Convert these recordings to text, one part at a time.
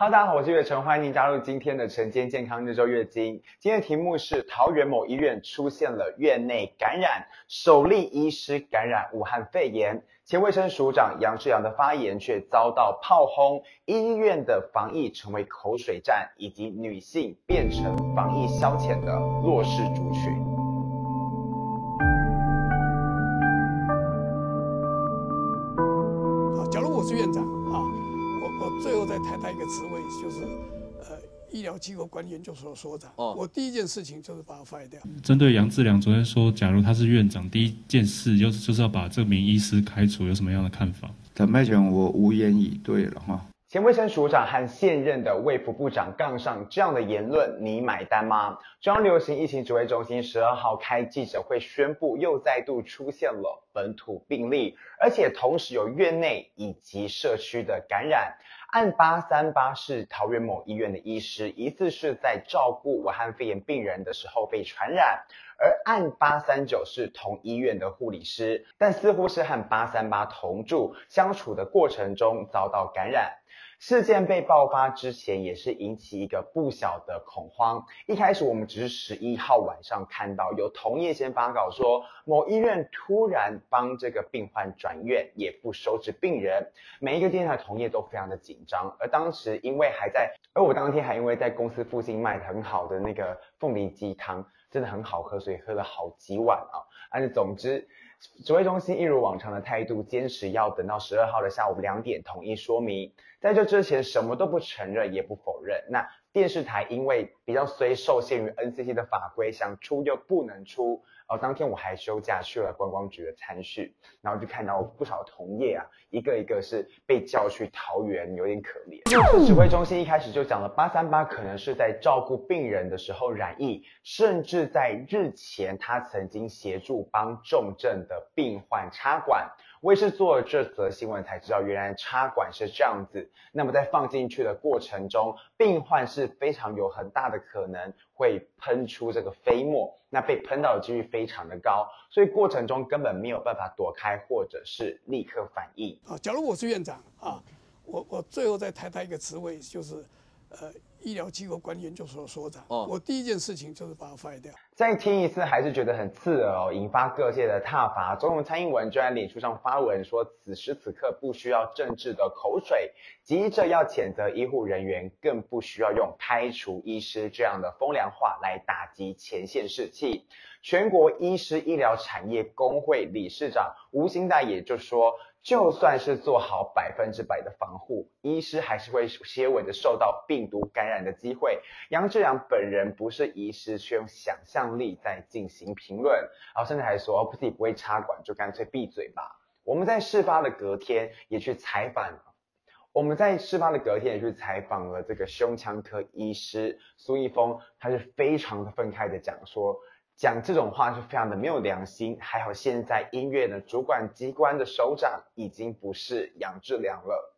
哈喽，大家好，我是月成，欢迎您加入今天的晨间健康日周月经。今天的题目是桃园某医院出现了院内感染，首例医师感染武汉肺炎，前卫生署长杨志良的发言却遭到炮轰，医院的防疫成为口水战，以及女性变成防疫消遣的弱势族群。假如我是院长啊。最后再谈他一个职位，就是呃医疗机构管理研究所所长。哦，我第一件事情就是把他 fire 掉。针对杨志良昨天说，假如他是院长，第一件事就是就是要把这名医师开除，有什么样的看法？坦白讲，我无言以对了哈。前卫生署长和现任的卫福部长杠上这样的言论，你买单吗？中央流行疫情指挥中心十二号开记者会宣布，又再度出现了本土病例，而且同时有院内以及社区的感染。案八三八是桃园某医院的医师，疑似是在照顾武汉肺炎病人的时候被传染，而案八三九是同医院的护理师，但似乎是和八三八同住，相处的过程中遭到感染。事件被爆发之前，也是引起一个不小的恐慌。一开始我们只是十一号晚上看到有同业先发稿说，某医院突然帮这个病患转院，也不收治病人。每一个电台同业都非常的紧张。而当时因为还在，而我当天还因为在公司附近卖的很好的那个凤梨鸡汤，真的很好喝，所以喝了好几碗啊。但是总之。指挥中心一如往常的态度，坚持要等到十二号的下午两点统一说明。在这之前，什么都不承认，也不否认。那电视台因为比较虽受限于 NCC 的法规，想出又不能出。然后当天我还休假去了观光局的餐叙，然后就看到不少同业啊，一个一个是被叫去桃园，有点可怜。指挥中心一开始就讲了，八三八可能是在照顾病人的时候染疫，甚至在日前他曾经协助帮重症的病患插管。我也是做了这则新闻才知道，原来插管是这样子。那么在放进去的过程中，病患是非常有很大的可能会喷出这个飞沫，那被喷到的几率非常的高，所以过程中根本没有办法躲开或者是立刻反应。啊，假如我是院长啊，我我最后再抬他一个职位，就是呃。医疗机构管理研究所所长，我第一件事情就是把它 fire 掉。再听一次还是觉得很刺耳哦，引发各界的挞伐。总统蔡英文就在脸书上发文说，此时此刻不需要政治的口水，急着要谴责医护人员，更不需要用开除医师这样的风凉话来打击前线士气。全国医师医疗产业工会理事长吴欣岱也就说。就算是做好百分之百的防护，医师还是会些微的受到病毒感染的机会。杨志良本人不是医师，却用想象力在进行评论，然后甚至还说不自己不会插管，就干脆闭嘴吧。我们在事发的隔天也去采访，我们在事发的隔天也去采访了这个胸腔科医师苏一峰，他是非常的愤慨的讲说。讲这种话是非常的没有良心，还好现在音乐的主管机关的首长已经不是杨志良了，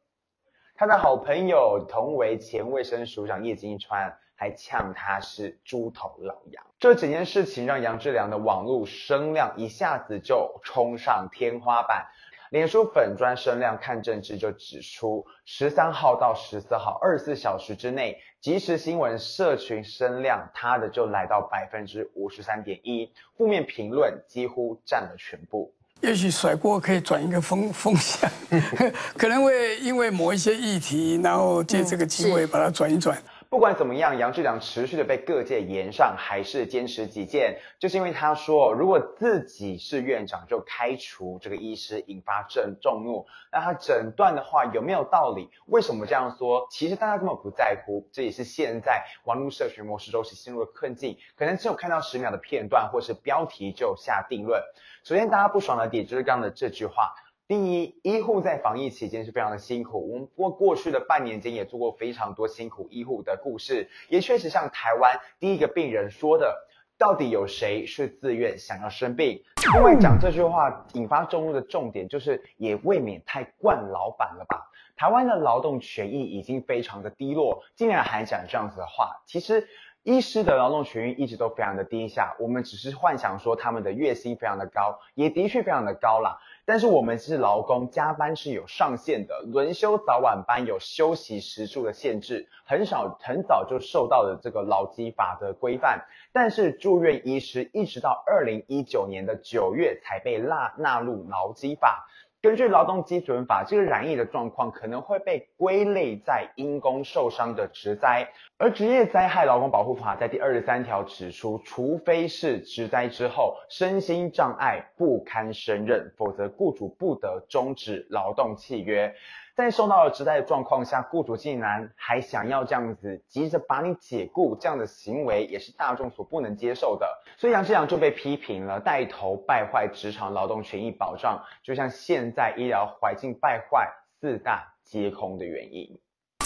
他的好朋友同为前卫生署长叶金川还呛他是猪头老杨，这整件事情让杨志良的网络声量一下子就冲上天花板。脸书粉砖声量看政治就指出，十三号到十四号二十四小时之内，即时新闻社群声量，它的就来到百分之五十三点一，负面评论几乎占了全部。也许甩锅可以转一个风 风向，可能会因为某一些议题，然后借这个机会把它转一转。不管怎么样，杨志良持续的被各界炎上，还是坚持己见，就是因为他说，如果自己是院长就开除这个医师，引发众众怒，那他诊断的话有没有道理？为什么这样说？其实大家根本不在乎，这也是现在网络社群模式都是陷入了困境，可能只有看到十秒的片段或是标题就下定论。首先大家不爽的点就是刚刚的这句话。第一，医护在防疫期间是非常的辛苦。我们过过去的半年间也做过非常多辛苦医护的故事，也确实像台湾第一个病人说的，到底有谁是自愿想要生病？另外讲这句话引发众怒的重点，就是也未免太惯老板了吧？台湾的劳动权益已经非常的低落，竟然还讲这样子的话，其实。医师的劳动权益一直都非常的低下，我们只是幻想说他们的月薪非常的高，也的确非常的高啦。但是我们是劳工，加班是有上限的，轮休早晚班有休息时数的限制，很少很早就受到了这个劳基法的规范。但是住院医师一直到二零一九年的九月才被纳纳入劳基法。根据劳动基准法，这个染疫的状况可能会被归类在因公受伤的职灾，而职业灾害劳工保护法在第二十三条指出，除非是职灾之后身心障碍不堪胜任，否则雇主不得终止劳动契约。在受到了职灾的状况下，雇主竟然还想要这样子急着把你解雇，这样的行为也是大众所不能接受的。所以杨志扬就被批评了，带头败坏职场劳动权益保障，就像现在医疗环境败坏四大皆空的原因。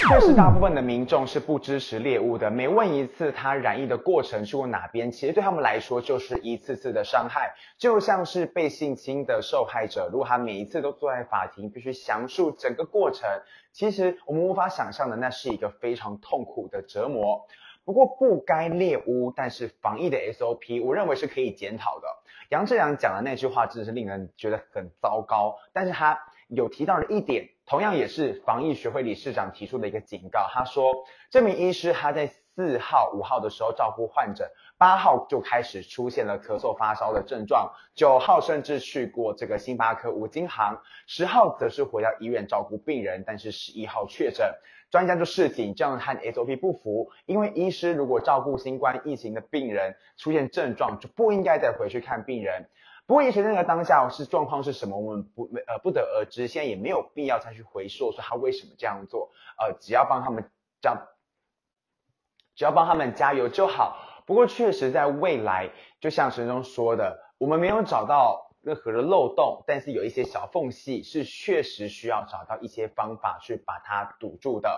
确实，大部分的民众是不支持猎巫的。每问一次他染疫的过程去过哪边，其实对他们来说就是一次次的伤害。就像是被性侵的受害者，如果他每一次都坐在法庭，必须详述整个过程，其实我们无法想象的，那是一个非常痛苦的折磨。不过不该猎巫，但是防疫的 SOP，我认为是可以检讨的。杨志良讲的那句话真的是令人觉得很糟糕，但是他有提到了一点。同样也是防疫学会理事长提出的一个警告，他说这名医师他在四号、五号的时候照顾患者，八号就开始出现了咳嗽、发烧的症状，九号甚至去过这个星巴克、五金行，十号则是回到医院照顾病人，但是十一号确诊，专家就示警，这样和 SOP 不符，因为医师如果照顾新冠疫情的病人出现症状，就不应该再回去看病人。不过，也许那个当下是状况是什么，我们不呃不得而知。现在也没有必要再去回溯说他为什么这样做。呃，只要帮他们这样，只要帮他们加油就好。不过，确实在未来，就像陈忠说的，我们没有找到任何的漏洞，但是有一些小缝隙是确实需要找到一些方法去把它堵住的。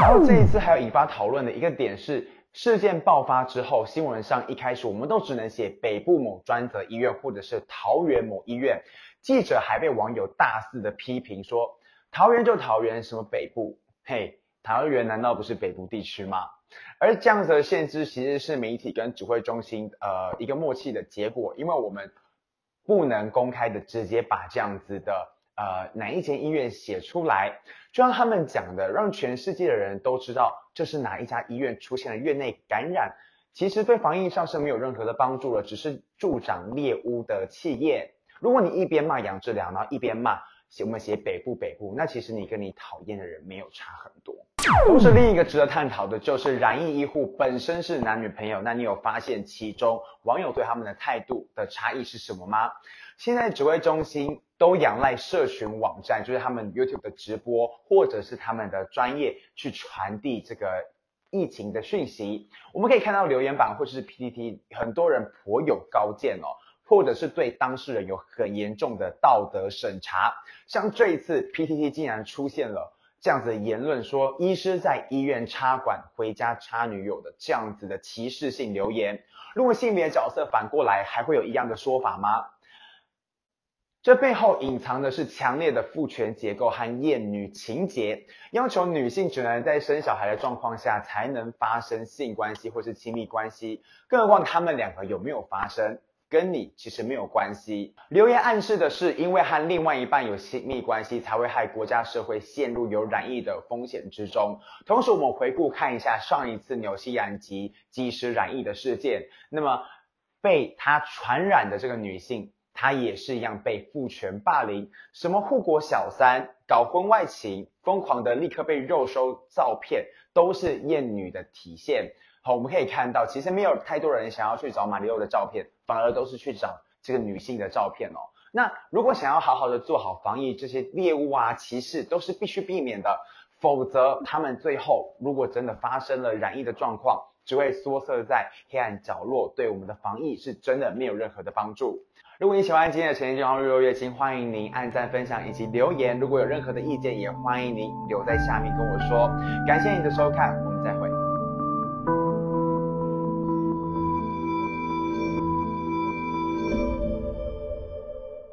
然后这一次还有引发讨论的一个点是。事件爆发之后，新闻上一开始我们都只能写北部某专责医院或者是桃园某医院，记者还被网友大肆的批评说，桃园就桃园，什么北部？嘿，桃园难道不是北部地区吗？而这样子的限制其实是媒体跟指挥中心呃一个默契的结果，因为我们不能公开的直接把这样子的。呃，哪一间医院写出来，就像他们讲的，让全世界的人都知道这是哪一家医院出现了院内感染，其实对防疫上是没有任何的帮助了，只是助长猎巫的企业。如果你一边骂杨志良，然后一边骂写我们写北部北部，那其实你跟你讨厌的人没有差很多。同时，另一个值得探讨的就是染疫医护本身是男女朋友，那你有发现其中网友对他们的态度的差异是什么吗？现在指挥中心都仰赖社群网站，就是他们 YouTube 的直播，或者是他们的专业去传递这个疫情的讯息。我们可以看到留言板或者是 PTT，很多人颇有高见哦，或者是对当事人有很严重的道德审查。像这一次 PTT 竟然出现了这样子的言论，说医师在医院插管回家插女友的这样子的歧视性留言。如果性别角色反过来，还会有一样的说法吗？这背后隐藏的是强烈的父权结构和厌女情结，要求女性只能在生小孩的状况下才能发生性关系或是亲密关系，更何况他们两个有没有发生，跟你其实没有关系。留言暗示的是，因为和另外一半有亲密关系，才会害国家社会陷入有染疫的风险之中。同时，我们回顾看一下上一次纽西兰籍机师染疫的事件，那么被他传染的这个女性。她也是一样被父权霸凌，什么护国小三、搞婚外情、疯狂的立刻被肉收照片，都是厌女的体现。好，我们可以看到，其实没有太多人想要去找马里奥的照片，反而都是去找这个女性的照片哦。那如果想要好好的做好防疫，这些猎物啊、歧视都是必须避免的，否则他们最后如果真的发生了染疫的状况，只会缩色在黑暗角落，对我们的防疫是真的没有任何的帮助。如果你喜欢今天的晨间健康日落月经，欢迎您按赞、分享以及留言。如果有任何的意见，也欢迎您留在下面跟我说。感谢您的收看，我们再会。